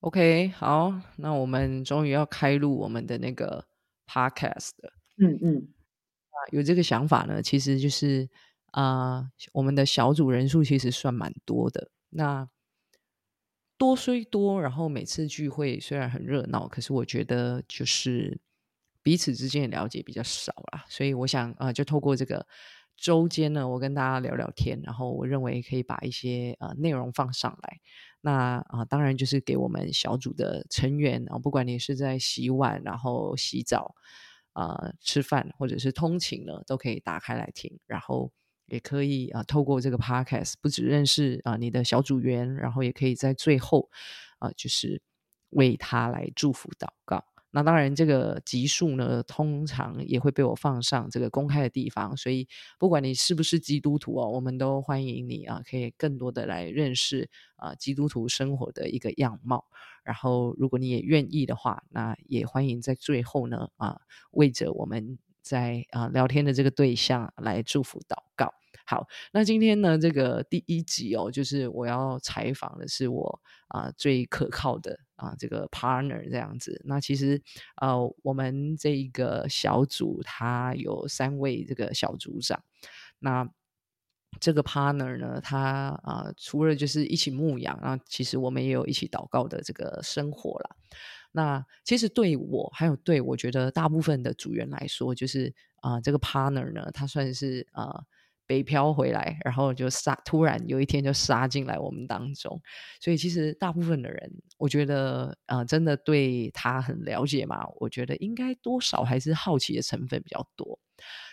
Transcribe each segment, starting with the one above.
OK，好，那我们终于要开录我们的那个 Podcast 了。嗯嗯，有这个想法呢，其实就是啊、我们的小组人数其实算蛮多的。那多虽多，然后每次聚会虽然很热闹，可是我觉得就是彼此之间的了解比较少啦。所以我想啊、就透过这个周间呢，我跟大家聊聊天，然后我认为可以把一些呃内容放上来。那啊、当然就是给我们小组的成员，然后不管你是在洗碗，然后洗澡，呃，吃饭或者是通勤呢，都可以打开来听，然后也可以啊、透过这个 podcast，不只认识啊、你的小组员，然后也可以在最后啊、就是为他来祝福祷告。那当然，这个集数呢，通常也会被我放上这个公开的地方，所以不管你是不是基督徒哦，我们都欢迎你啊，可以更多的来认识啊基督徒生活的一个样貌。然后，如果你也愿意的话，那也欢迎在最后呢啊，为着我们在啊聊天的这个对象来祝福祷告。好，那今天呢，这个第一集哦，就是我要采访的是我啊、最可靠的啊、这个 partner 这样子。那其实呃，我们这一个小组它有三位这个小组长，那这个 partner 呢，他啊、除了就是一起牧养，啊，其实我们也有一起祷告的这个生活啦。那其实对我还有对我觉得大部分的组员来说，就是啊、这个 partner 呢，他算是啊、北漂回来，然后就杀，突然有一天就杀进来我们当中。所以其实大部分的人，我觉得呃，真的对他很了解嘛，我觉得应该多少还是好奇的成分比较多。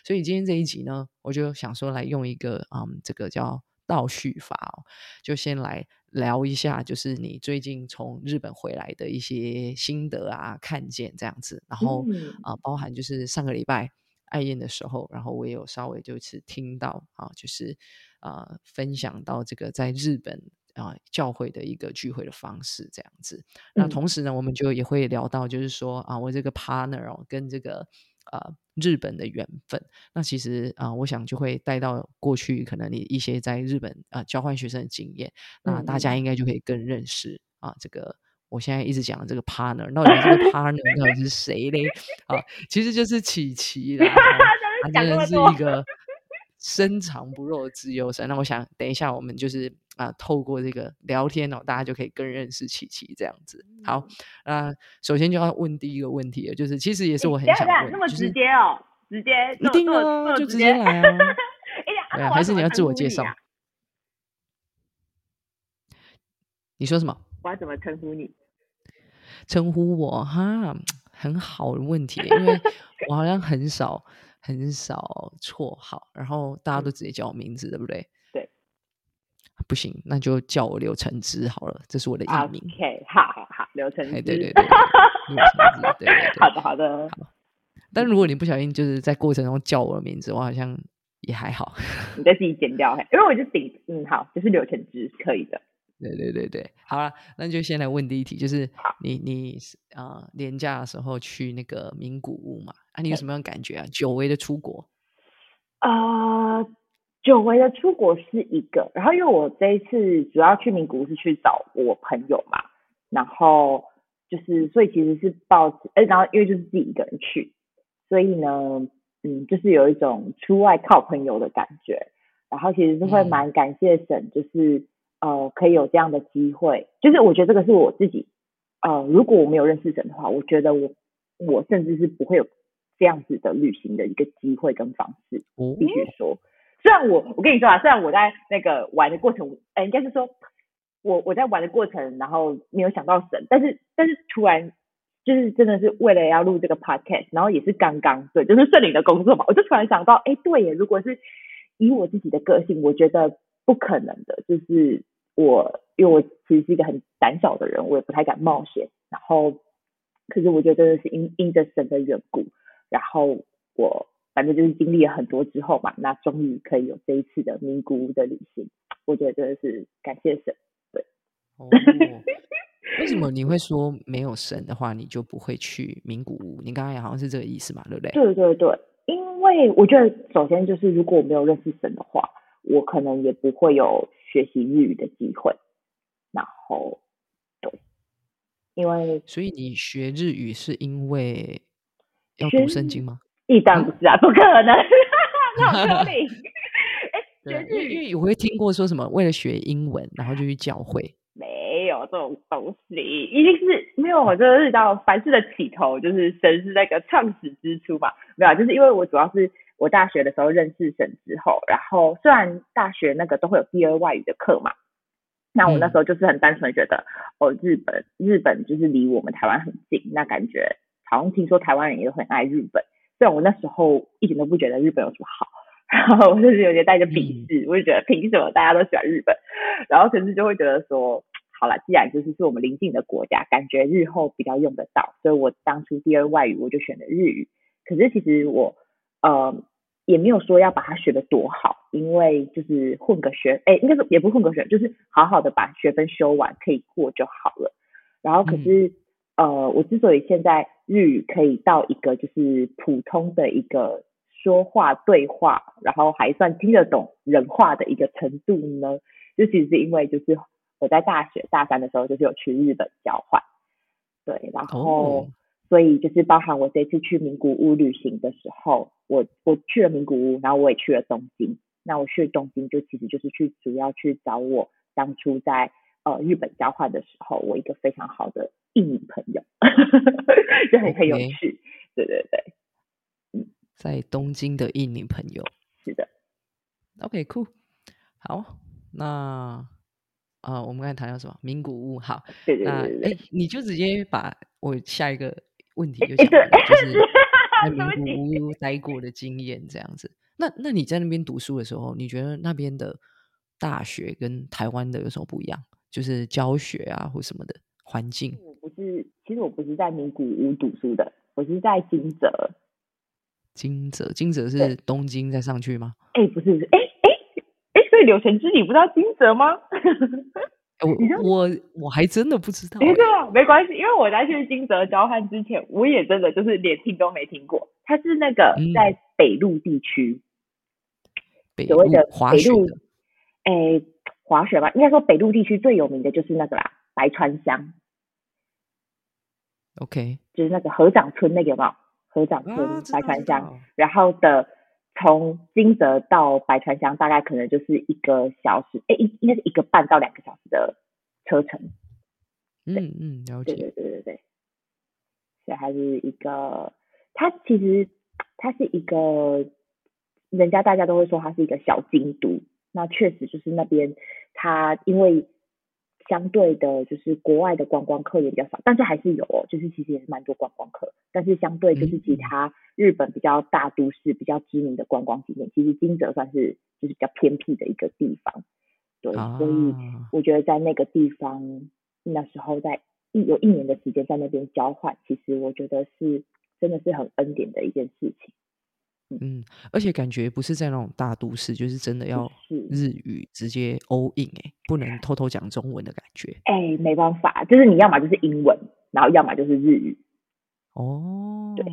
所以今天这一集呢，我就想说来用一个嗯，这个叫倒叙法哦，就先来聊一下，就是你最近从日本回来的一些心得啊、看见这样子，然后嗯啊、包含就是上个礼拜爱宴的时候，然后我也有稍微就是听到啊，就是啊分享到这个在日本。啊，教会的一个聚会的方式这样子。那嗯同时呢，我们就也会聊到，就是说啊，我这个 partner 哦，跟这个呃日本的缘分。那其实啊、我想就会带到过去可能你一些在日本啊、交换学生的经验，那大家嗯应该就可以更认识啊这个。我现在一直讲的这个 partner，到底这个 partner 到底是谁嘞？啊，其实就是琪琪啦。真的是一个深藏不露的自由身。那我想等一下我们就是啊、透过这个聊天哦，大家就可以更认识琪琪这样子。好，那首先就要问第一个问题了，就是其实也是我很想问，那么直就是接哦，直接一定啊，就直接来啊。哎呀，对啊，还是你要自我介绍？啊你说什么？我要怎么称呼你？称呼我哈，很好的问题，因为我好像很少很少绰号，然后大家都嗯直接叫我名字，对不对？对。不行，那就叫我刘承之好了，这是我的艺名。OK，好好好，刘承哎，之。对对 对，刘承之，对对对。好的好的，但如果你不小心就是在过程中叫我的名字，我好像也还好。你再自己剪掉，嘿因为我就顶，嗯，好，就是刘承之，可以的。对对对对，好了，那就先来问第一题，就是好。你你啊、呃年假的时候去那个名古屋嘛？啊，你有什么样的感觉啊？久违的出国，呃，久违的出国是一个，然后因为我这一次主要去名古屋是去找我朋友嘛，然后就是所以其实是抱着，哎，然后因为就是自己一个人去，所以呢，嗯，就是有一种出外靠朋友的感觉，然后其实是会嗯。蛮感谢神，就是呃可以有这样的机会，就是我觉得这个是我自己，呃，如果我没有认识神的话，我觉得我我甚至是不会有这样子的旅行的一个机会跟方式。哦必须说，虽然我我跟你说啊，虽然我在那个玩的过程，呃，应该是说我我在玩的过程，然后没有想到神，但是但是突然就是真的是为了要录这个 podcast，然后也是刚刚对，就是顺利的工作嘛，我就突然想到，哎，对耶，如果是以我自己的个性，我觉得不可能的，就是我因为我其实是一个很胆小的人，我也不太敢冒险，然后可是我觉得真的是因因着神的缘故，然后我反正就是经历了很多之后嘛，那终于可以有这一次的名古屋的旅行，我觉得真的是感谢神。哦，为什么你会说没有神的话，你就不会去名古屋？你刚刚也好像是这个意思嘛，对不对？对对对，因为我觉得首先就是如果我没有认识神的话，我可能也不会有学习日语的机会。然后，对，因为所以你学日语是因为要学读圣经吗？一当然不是啊，不可能，那有可能。哎，对啊，学因为日语我会听过说什么为了学英文，然后就去教会。没有这种东西，一定是没有。我就是到凡事的起头，就是神是那个创始之初嘛。没有啊，就是因为我主要是我大学的时候认识沈之后，然后虽然大学那个都会有第二外语的课嘛，那我那时候就是很单纯地觉得，哦，日本日本就是离我们台湾很近，那感觉好像听说台湾人也很爱日本，虽然我那时候一点都不觉得日本有什么好。然后我就是有点带着鄙视，我就觉得凭什么大家都喜欢日本？然后可是就会觉得说，好了，既然就是是我们邻近的国家，感觉日后比较用得到，所以我当初第二外语我就选了日语。可是其实我呃也没有说要把它学得多好，因为就是混个学，哎，应该是也不混个学，就是好好的把学分修完可以过就好了。然后可是、呃，我之所以现在日语可以到一个就是普通的一个说话对话，然后还算听得懂人话的一个程度呢，就其实是因为就是我在大学大三的时候就是有去日本交换，对，然后、哦所以就是包含我这次去名古屋旅行的时候，我我去了名古屋，然后我也去了东京。那我去东京就其实就是去主要去找我当初在呃日本交换的时候，我一个非常好的印尼朋友，就很很有趣。对对对，嗯在东京的印尼朋友。是的。OK，cool，、好，那啊、我们刚才谈到什么？名古屋。好，对对对哎，你就直接把我下一个问题就哎对讲了，就是在名古屋待过的经验这样子。那那你在那边读书的时候，你觉得那边的大学跟台湾的有什么不一样？就是教学啊或什么的环境？我不是，其实我不是在名古屋读书的，我是在金泽。金泽，金泽是东京再上去吗？哎，不是不是，哎哎哎，所以柳橙汁你不知道金泽吗？我我我还真的不知道、哎，欸。对啊，没关系，因为我在去金泽交换之前，我也真的就是连听都没听过。它是那个嗯在北陆地区，北所谓的滑北陆雪的，哎，滑雪吧，应该说北陆地区最有名的就是那个啦，白川乡，OK，就是那个河长村那个有没有？河长村、白川乡，然后的从金泽到白川乡大概可能就是一个小时，哎，应应该是一个半到两个小时的车程。嗯嗯，了对解。对对对对，所以它是一个，它其实它是一个，人家大家都会说它是一个小京都。那确实就是那边它因为相对的，就是国外的观光客也比较少，但是还是有哦，就是其实也是蛮多观光客，但是相对就是其嗯他日本比较大都市、比较知名的观光景点，其实金泽算是就是比较偏僻的一个地方。对，所以啊我觉得在那个地方，那时候在一有一年的时间在那边交换，其实我觉得是真的是很恩典的一件事情。嗯，而且感觉不是在那种大都市，就是真的要是，日语直接 all in 哎、不能偷偷讲中文的感觉哎，没办法，就是你要么就是英文，然后要么就是日语。哦。对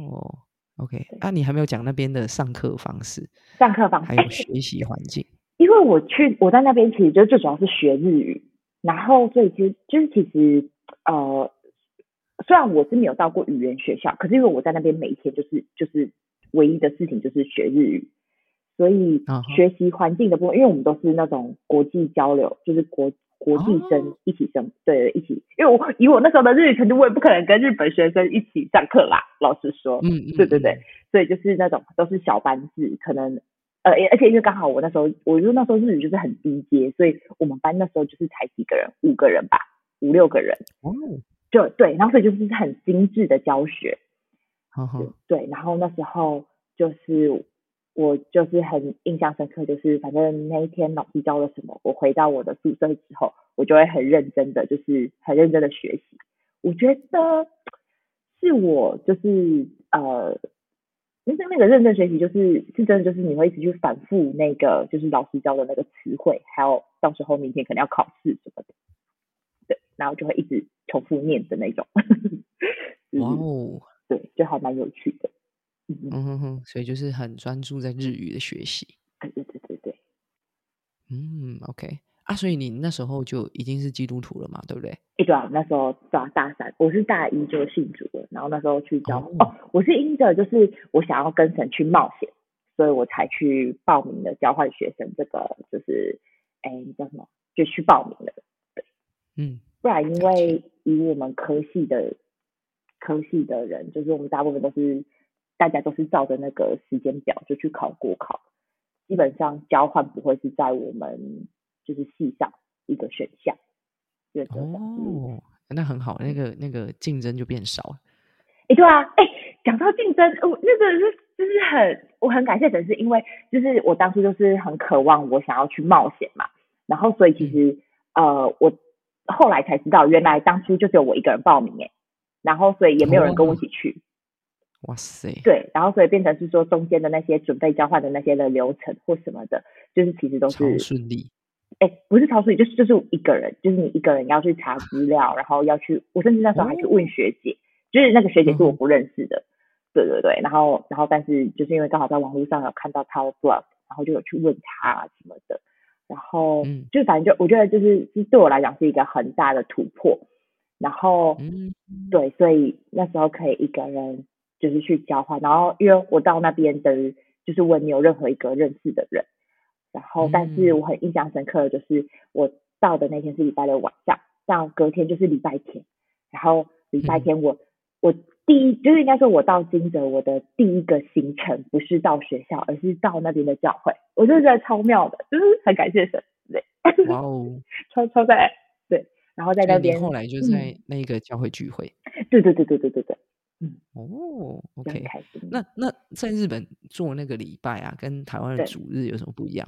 OK，那啊，你还没有讲那边的上课方式，上课方式，哎还有学习环境。因为我去我在那边其实就最主要是学日语，然后所以其实就是其实呃，虽然我是没有到过语言学校，可是因为我在那边每一天就是就是唯一的事情就是学日语，所以啊学习环境的部分，因为我们都是那种国际交流，就是国国际生哦一起生，对，一起，因为我以我那时候的日语程度，我也不可能跟日本学生一起上课啦，老实说，嗯嗯，对对对嗯，所以就是那种都是小班制，可能呃，而且因为刚好我那时候，我就那时候日语就是很低阶，所以我们班那时候就是才几个人，五个人吧，五六个人，哦，就对，然后所以就是很精致的教学，好好，对，然后那时候就是我就是很印象深刻，就是反正那一天老师教了什么，我回到我的宿舍之后，我就会很认真的，就是很认真的学习。我觉得是我就是呃，那个那个认真学习，就是是真的就是你会一直去反复那个就是老师教的那个词汇，还有到时候明天可能要考试什么的，对，然后就会一直重复念的那种。哇嗯哦，对，就还蛮有趣的。嗯哼哼，所以就是很专注在日语的学习。对对对对对，嗯，OK 啊，啊，所以你那时候就已经是基督徒了嘛，对不对？哎，对啊，那时候大大三，我是大一就信主了，然后那时候去教哦哦，我是因着就是我想要跟神去冒险，所以我才去报名了交换学生这个，就是哎叫什么，就去报名了。嗯不然因为以我们科系的科系的人，就是我们大部分都是大家都是照着那个时间表就去考国考，基本上交换不会是在我们就是系上一个选项，哦，那很好，那个那个竞争就变少了。哎，对啊，哎，讲到竞争，我那个是就是很，我很感谢粉丝因为就是我当初就是很渴望我想要去冒险嘛，然后所以其实、呃，我后来才知道，原来当初就只有我一个人报名，哎，然后所以也没有人跟我一起去，哇塞，对，然后所以变成是说中间的那些准备交换的那些的流程或什么的，就是其实都是超是顺利。哎，不是超顺利，就是就是一个人，就是你一个人要去查资料，然后要去，我甚至那时候还去问学姐，就是那个学姐是我不认识的，对对对，然后然后但是就是因为刚好在网络上有看到她的 blog，然后就有去问她什么的，然后嗯。就反正就我觉得就是是对我来讲是一个很大的突破，然后嗯，对，所以那时候可以一个人就是去交换，然后因为我到那边等于就是我也没有任何一个认识的人，然后但是嗯。我很印象深刻的就是我到的那天是礼拜六晚上，到隔天就是礼拜天，然后礼拜嗯。天我、我第一就是应该说我到金泽我的第一个行程不是到学校，而是到那边的教会，我就觉得超妙的，就是很感谢神，对，哇哦，超超在对，然后在那边后来就嗯。在那一个教会聚会。对对对对对对对，哦，OK，开心。那那在日本做那个礼拜啊，跟台湾的主日有什么不一样？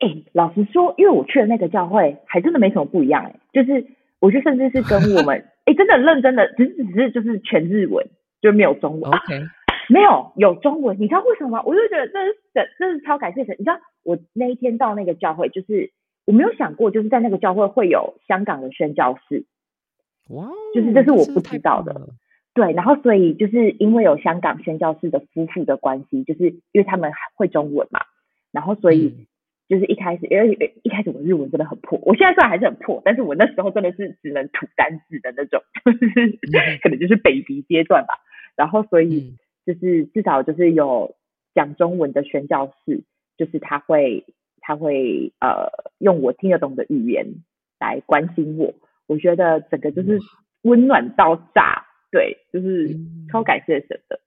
哎、老实说，因为我去的那个教会还真的没什么不一样哎、就是我觉得甚至是跟我们 哎、真的认真的，只是只是就是全日文，就没有中文、啊，OK，没有有中文，你知道为什么吗？我就觉得这是这这是超感谢神，你知道我那一天到那个教会，就是我没有想过，就是在那个教会会有香港的宣教士，哇哦，就是这是我不知道的对，然后所以就是因为有香港宣教士的夫妇的关系，就是因为他们会中文嘛，然后所以嗯。就是一开始，因为一开始我日文真的很破，我现在虽然还是很破，但是我那时候真的是只能吐单字的那种，就是嗯可能就是 baby 阶段吧。然后所以嗯。就是至少就是有讲中文的宣教士，就是他会他会呃用我听得懂的语言来关心我，我觉得整个就是温暖到炸，对，就是嗯超感谢神的。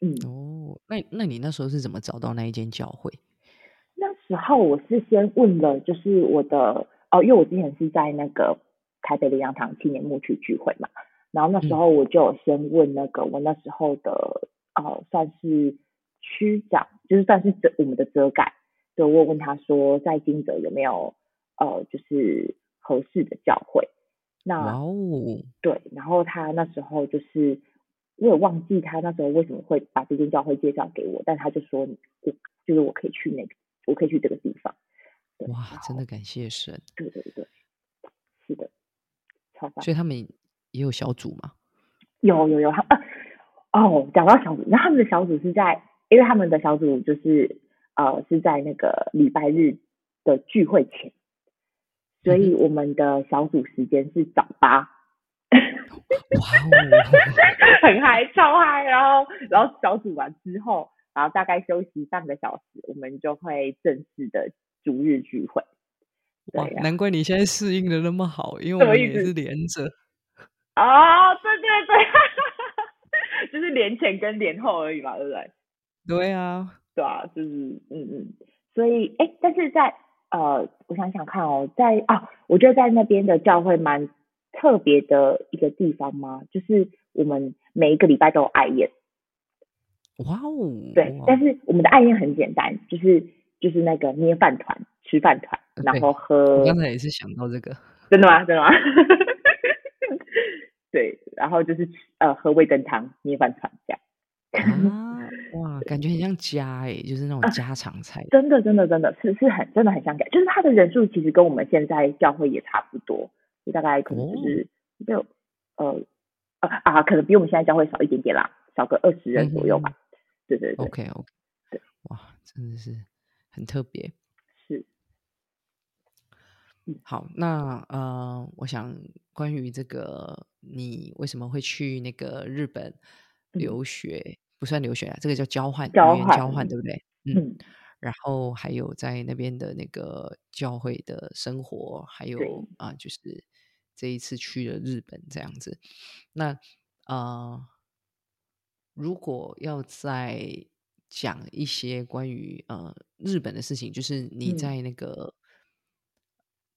嗯，哦，那那你那时候是怎么找到那一间教会？那时候我是先问了，就是我的哦，因为我之前是在那个台北的洋堂青年牧区聚会嘛，然后那时候我就先问那个我那时候的呃算是区长，就是算是遮我们的遮盖，对我问他说在金泽有没有呃就是合适的教会，那哇哦，对，然后他那时候就是，我也忘记他那时候为什么会把这间教会介绍给我，但他就说我就是我可以去那个，我可以去这个地方。对，哇，真的感谢神。对对对，是的，超棒。所以他们也有小组吗？有有有，他呃哦，讲到小组，那他们的小组是在，因为他们的小组就是呃是在那个礼拜日的聚会前，所以我们的小组时间是早八。哇哦，很嗨，超嗨。然后，然后小组完之后，然后大概休息半个小时，我们就会正式的逐日聚会。哇难怪你现在适应的那么好，因为我们也是连着。哦，对对对，就是连前跟连后而已嘛，对不对？对啊，对啊，就是嗯嗯，所以哎，但是在呃，我想想看哦，在啊，我觉得在那边的教会蛮特别的一个地方嘛，就是我们每一个礼拜都有爱宴。哇哦，对，但是我们的爱宴很简单，就是就是那个捏饭团、吃饭团，然后喝我，刚才也是想到这个。真的吗？真的吗？对，然后就是呃喝味噌汤、捏饭团这样。啊，哇，感觉很像家哎，就是那种家常菜。真的，真的，真的是是很真的很像家，就是它的人数其实跟我们现在教会也差不多，就大概可能哦就是六、呃呃啊，可能比我们现在教会少一点点啦，少个二十人左右吧。对对对，OK OK，对哇，真的是很特别。是好，那呃，我想关于这个你为什么会去那个日本留学，不算留学啊，这个叫交换，语交言交换，对不对？嗯，嗯，然后还有在那边的那个教会的生活，还有，啊、就是这一次去了日本这样子。那呃，如果要再讲一些关于呃日本的事情，就是你嗯在那个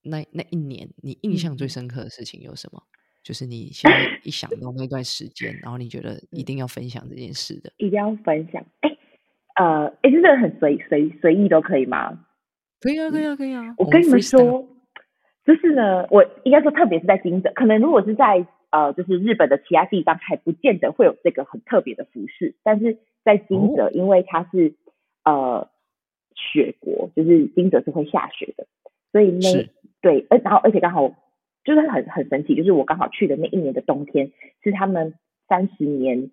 那那一年，你印象最嗯深刻的事情有什么？就是你现在一想到那段时间，然后你觉得一嗯，定要分享这件事的，一定要分享。哎，呃，哎，真的很随随随意都可以吗？可以啊，可以嗯，啊，可以啊，我跟你们。说，就是呢，我应该说，特别是在金泽，可能如果是在呃，就是日本的其他地方，还不见得会有这个很特别的服饰，但是在金哦，泽，因为它是呃雪国，就是金泽是会下雪的，所以那是对，而然后而且刚好就是很很神奇，就是我刚好去的那一年的冬天，是他们三十年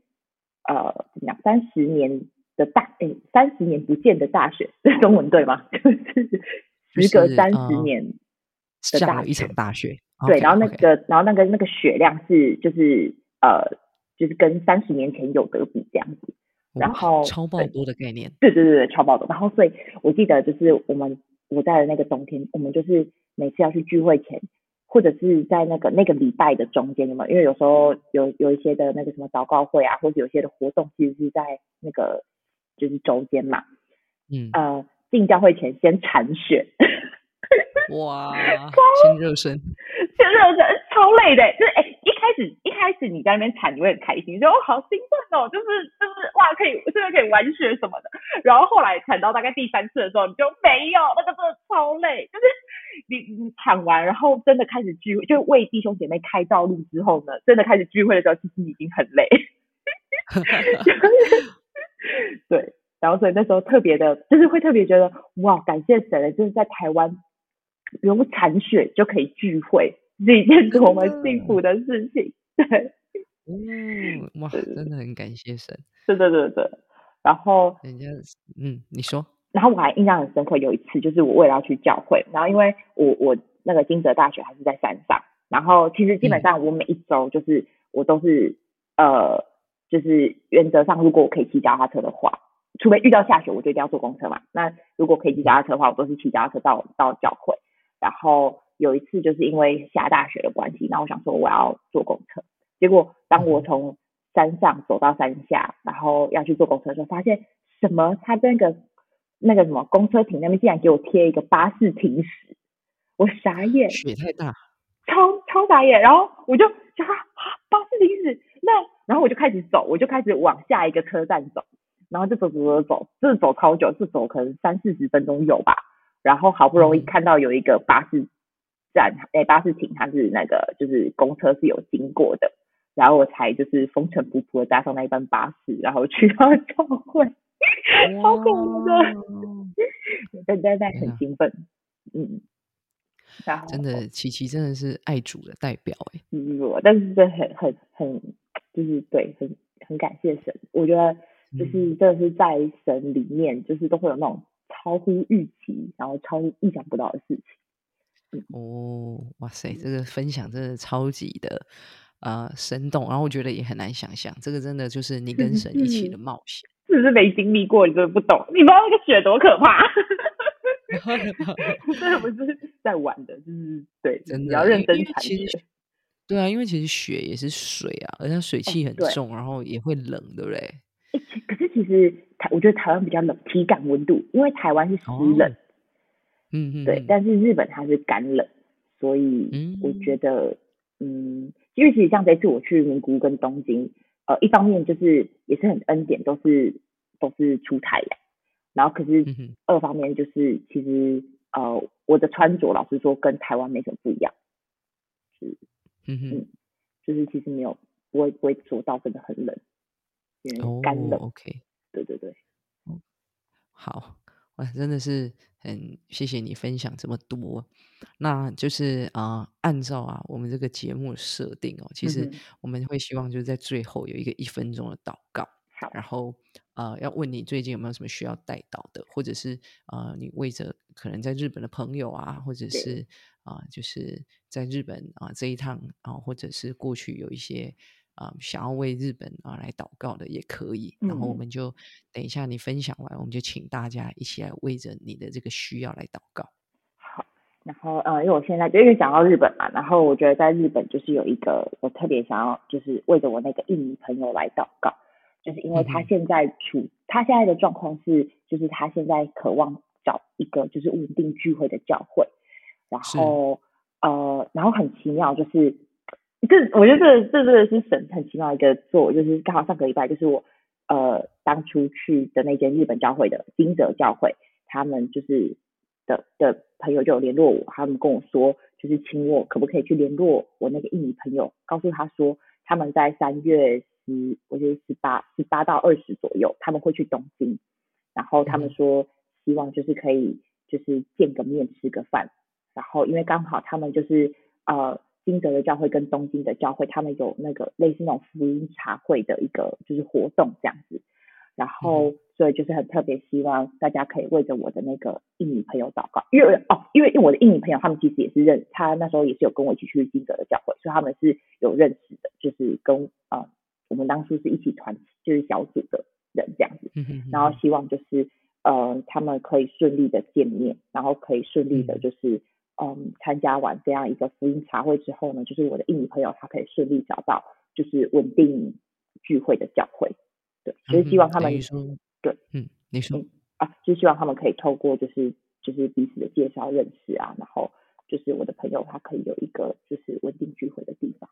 呃怎么样，三十年的大诶三十年不见的大雪，这中文对吗？就是时隔三十呃年的下了一大雪，场大雪。对然后那个，然后那个那个雪量是就是呃，就是跟三十年前有得比这样子。然，后超爆多的概念。对对对对，超爆多。然后所以我记得就是我们我在的那个冬天，我们就是每次要去聚会前，或者是在那个那个礼拜的中间，有没有？因为有时候有有一些的那个什么祷告会啊，或者有些的活动，其实是在那个就是周间嘛。嗯，呃，进教会前先铲雪。哇，超先热身。先热身超累的，就是哎、一开始一开始你在那边铲，你会很开心，就哦好兴奋哦，就是就是哇，可以真的可以玩雪什么的。然后后来铲到大概第三次的时候，你就没有，那个真的超累，就是你你铲完，然后真的开始聚会，就为弟兄姐妹开道路之后呢，真的开始聚会的时候，其实你已经很累，对。然后所以那时候特别的，就是会特别觉得哇，感谢神，就是在台湾不用铲雪就可以聚会，是一件多么幸福的事情。对，嗯，哇，真的很感谢神。对对对对。然后，人家，嗯，你说，然后我还印象很深刻，有一次就是我为了要去教会，然后因为我我那个金泽大学还是在山上，然后其实基本嗯上我每一周就是我都是呃，就是原则上如果我可以骑脚踏车的话，除非遇到下雪，我就一定要坐公车嘛。那如果可以骑脚踏车的话，我都是骑脚踏车到到教会。然后有一次就是因为下大雪的关系，然后我想说我要坐公车，结果当我嗯从山上走到山下，然后要去坐公车的时候，发现什么？它那个那个什么公车亭那边竟然给我贴一个巴士停驶，我傻眼。雪太大，超超傻眼，然后我就想啊，啊巴士停驶，那然后我就开始走，我就开始往下一个车站走，然后就走走走走，这走超久，这走可能三四十分钟有吧，然后好不容易嗯。看到有一个巴士站，哎，巴士停它是那个就是公车是有经过的，然后我才就是风尘仆仆的搭上那一班巴士，然后去到教会，超恐怖的，哇，但但很兴奋，嗯，然后真的，琪琪真的是爱主的代表哎。嗯，我但是真的很很很，就是对，很很感谢神。我觉得就是嗯真的是在神里面，就是都会有那种超乎预期，然后超乎意想不到的事情。哦，哇塞，这个分享真的超级的呃生动，然后我觉得也很难想象，这个真的就是你跟神一起的冒险。是不是没经历过，你真的不懂？你不知道那个雪多可怕，真的不是在玩的，就是对，真你要认真其实雪。对啊，因为其实雪也是水啊，而且它水汽很对重，然后也会冷，对不对？可是其实台，我觉得台湾比较冷，体感温度，因为台湾是湿冷，哦嗯嗯，对，嗯但是日本它是干冷，所以我嗯觉得，嗯，因为其实像这次我去名古屋跟东京，呃，一方面就是也是很恩典，都是都是出太阳，然后可是嗯哼二方面就是其实呃我的穿着老实说跟台湾没什么不一样，嗯哼嗯，就是其实没有不会不会说到真的很冷，因为干哦冷，，OK，对对对，好，哇，真的是很谢谢你分享这么多。那就是啊、呃按照啊我们这个节目设定哦，其实我们会希望就是在最后有一个一分钟的祷告，好，然后呃要问你最近有没有什么需要带到的，或者是呃你为着可能在日本的朋友啊，或者是啊，就是在日本啊这一趟啊，或者是过去有一些啊想要为日本啊来祷告的，也可以。然后我们就等一下你分享完，我们就请大家一起来为着你的这个需要来祷告。好，然后呃，因为我现在就因为讲到日本嘛，然后我觉得在日本就是有一个我特别想要，就是为着我那个印尼朋友来祷告，就是因为他现在处他现在的状况是，就是他现在渴望找一个就是稳定聚会的教会。然后呃，然后很奇妙，就是这我觉得这这真的是神很奇妙一个做，就是刚好上个礼拜就是我呃当初去的那间日本教会的金泽教会，他们就是的的朋友就有联络我，他们跟我说，就是请我可不可以去联络我那个印尼朋友，告诉他说他们在三月十，我觉得十八十八到二十左右他们会去东京，然后他们说希望就是可以就是见个面吃个饭。然后，因为刚好他们就是呃，金德的教会跟东京的教会，他们有那个类似那种福音茶会的一个就是活动这样子。然后，所以就是很特别，希望大家可以为着我的那个印尼朋友祷告，因为哦，因为因为我的印尼朋友他们其实也是认，他那时候也是有跟我一起去金德的教会，所以他们是有认识的，就是跟呃我们当初是一起团就是小组的人这样子。然后希望就是呃他们可以顺利的见面，然后可以顺利的就是。嗯，参加完这样一个福音茶会之后呢，就是我的印尼朋友他可以顺利找到就是稳定聚会的教会，对，所以希望他们对，嗯，你说啊，就希望他们可以透过就是就是彼此的介绍认识啊，然后就是我的朋友他可以有一个就是稳定聚会的地方，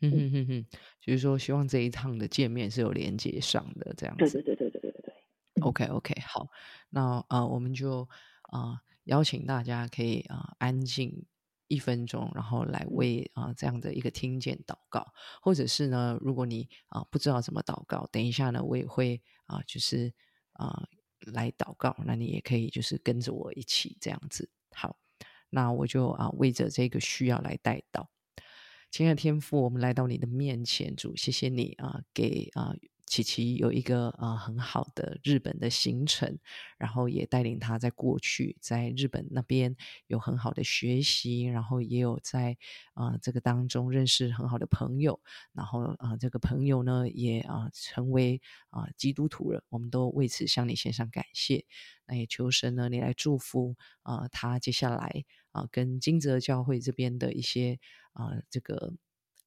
嗯哼哼哼，就是说希望这一趟的见面是有连接上的这样子，对对对对对对对对，OK OK，好，那啊我们就啊。邀请大家可以啊安静一分钟，然后来为啊这样的一个听见祷告，或者是呢，如果你啊不知道怎么祷告，等一下呢我也会啊就是啊来祷告，那你也可以就是跟着我一起这样子。好，那我就啊为着这个需要来带到。亲爱的天父，我们来到你的面前，主，谢谢你啊给啊。琪琪有一个呃很好的日本的行程，然后也带领他在过去在日本那边有很好的学习，然后也有在啊这个当中认识很好的朋友，然后啊这个朋友呢也啊成为啊基督徒了，我们都为此向你献上感谢。那也求神呢，你来祝福啊他接下来啊跟金泽教会这边的一些啊这个。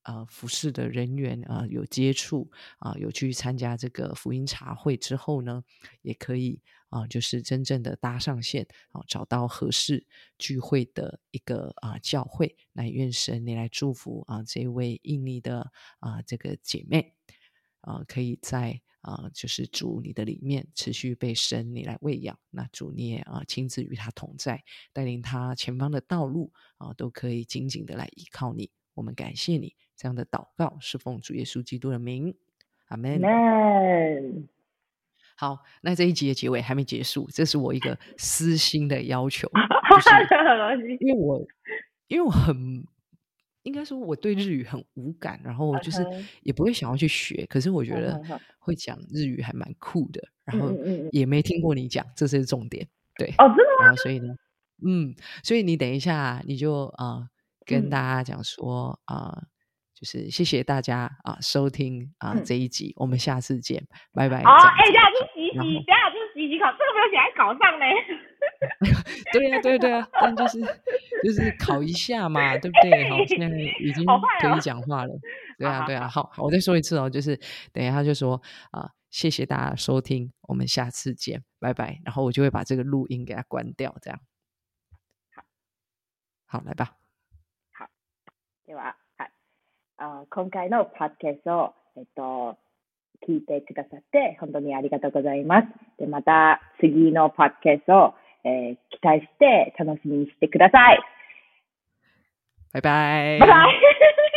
啊，服侍的人员啊，有接触啊，有去参加这个福音茶会之后呢，也可以啊，就是真正的搭上线啊，找到合适聚会的一个啊教会。那愿神你来祝福啊，这位印尼的啊这个姐妹啊，可以在啊就是主你的里面持续被神你来喂养。那主你也啊亲自与他同在，带领他前方的道路啊，都可以紧紧的来依靠你。我们感谢你。这样的祷告是奉主耶稣基督的名，阿门。好，那这一集的结尾还没结束，这是我一个私心的要求，就是因为我因为我很应该说我对日语很无感，然后就是也不会想要去学，可是我觉得会讲日语还蛮酷的，然后也没听过你讲，这是重点。对，哦，真的吗？然后所以呢，嗯，所以你等一下你就啊跟大家讲说啊。就是谢谢大家啊，收听啊这一集，我们下次见，拜拜。哦，哎，等下是习习，等下是洗洗考，这个没有写在稿上呢。对呀，对对啊，但就是就是考一下嘛，对不对？好，现在 已经可以讲话了。对啊，对啊，好，我再说一次哦，就是等一下就说啊，谢谢大家收听，我们下次见，拜拜。然后我就会把这个录音给它关掉，这样。好，好，来吧。好，对吧？あ今回のパッケージを、えっと、聞いてくださって本当にありがとうございます。で、また次のパッケージを、えー、期待して楽しみにしてください。バイバイ。バイバイ